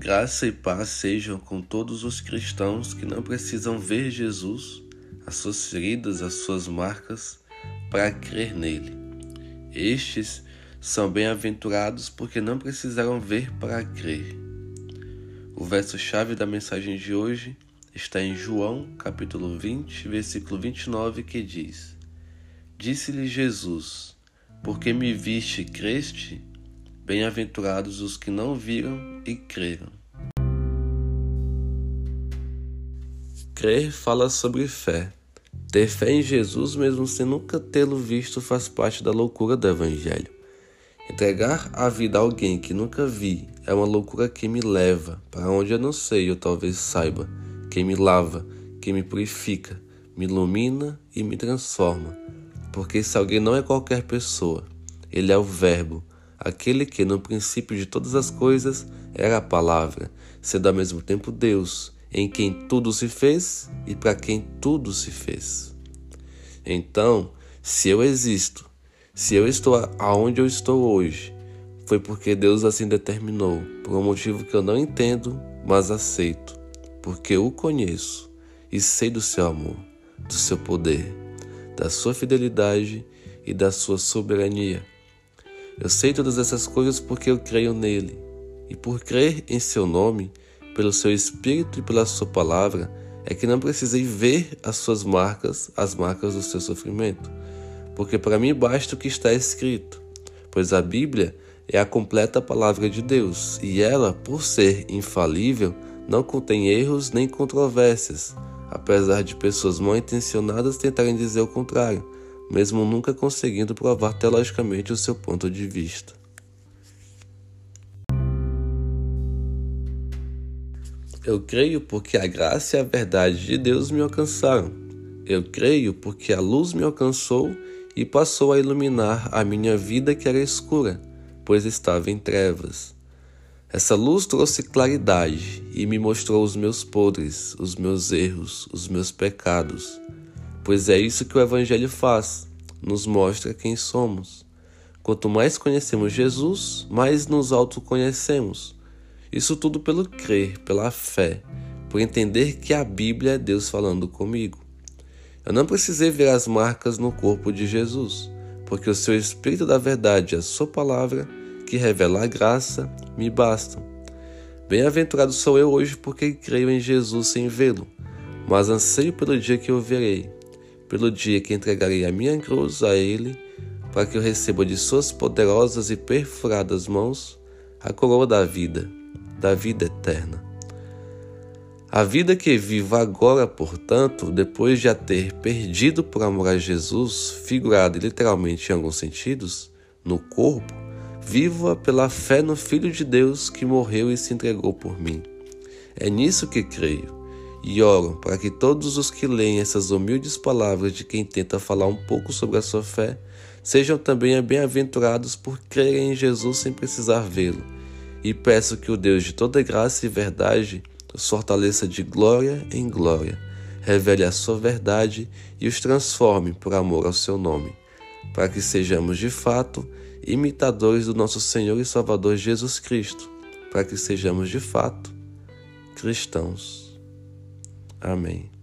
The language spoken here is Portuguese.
Graça e paz sejam com todos os cristãos que não precisam ver Jesus, as suas feridas, as suas marcas, para crer nele. Estes são bem-aventurados porque não precisaram ver para crer. O verso-chave da mensagem de hoje está em João, capítulo 20, versículo 29, que diz: Disse-lhe Jesus: Porque me viste creste? Bem-aventurados os que não viram e creram. Crer fala sobre fé. Ter fé em Jesus, mesmo sem nunca tê-lo visto, faz parte da loucura do Evangelho. Entregar a vida a alguém que nunca vi é uma loucura que me leva para onde eu não sei ou talvez saiba, que me lava, que me purifica, me ilumina e me transforma. Porque esse alguém não é qualquer pessoa, ele é o Verbo, aquele que no princípio de todas as coisas era a palavra, sendo ao mesmo tempo Deus, em quem tudo se fez e para quem tudo se fez. Então, se eu existo, se eu estou aonde eu estou hoje, foi porque Deus assim determinou, por um motivo que eu não entendo, mas aceito, porque eu o conheço e sei do seu amor, do seu poder, da sua fidelidade e da sua soberania. Eu sei todas essas coisas porque eu creio nele. E por crer em seu nome, pelo seu espírito e pela sua palavra, é que não precisei ver as suas marcas, as marcas do seu sofrimento. Porque para mim basta o que está escrito, pois a Bíblia é a completa palavra de Deus, e ela, por ser infalível, não contém erros nem controvérsias, apesar de pessoas mal intencionadas tentarem dizer o contrário mesmo nunca conseguindo provar teologicamente o seu ponto de vista. Eu creio porque a graça e a verdade de Deus me alcançaram. Eu creio porque a luz me alcançou e passou a iluminar a minha vida que era escura, pois estava em trevas. Essa luz trouxe claridade e me mostrou os meus podres, os meus erros, os meus pecados pois é isso que o Evangelho faz, nos mostra quem somos. Quanto mais conhecemos Jesus, mais nos autoconhecemos. Isso tudo pelo crer, pela fé, por entender que a Bíblia é Deus falando comigo. Eu não precisei ver as marcas no corpo de Jesus, porque o seu Espírito da Verdade a sua palavra, que revela a graça, me bastam. Bem-aventurado sou eu hoje porque creio em Jesus sem vê-lo, mas anseio pelo dia que o verei pelo dia que entregarei a minha cruz a Ele, para que eu receba de Suas poderosas e perfuradas mãos a coroa da vida, da vida eterna. A vida que vivo agora, portanto, depois de a ter perdido por amor a Jesus, figurado literalmente em alguns sentidos, no corpo, vivo-a pela fé no Filho de Deus que morreu e se entregou por mim. É nisso que creio e oro para que todos os que leem essas humildes palavras de quem tenta falar um pouco sobre a sua fé sejam também bem-aventurados por crerem em Jesus sem precisar vê-lo. E peço que o Deus de toda graça e verdade os fortaleça de glória em glória, revele a sua verdade e os transforme por amor ao seu nome, para que sejamos de fato imitadores do nosso Senhor e Salvador Jesus Cristo, para que sejamos de fato cristãos. Amém.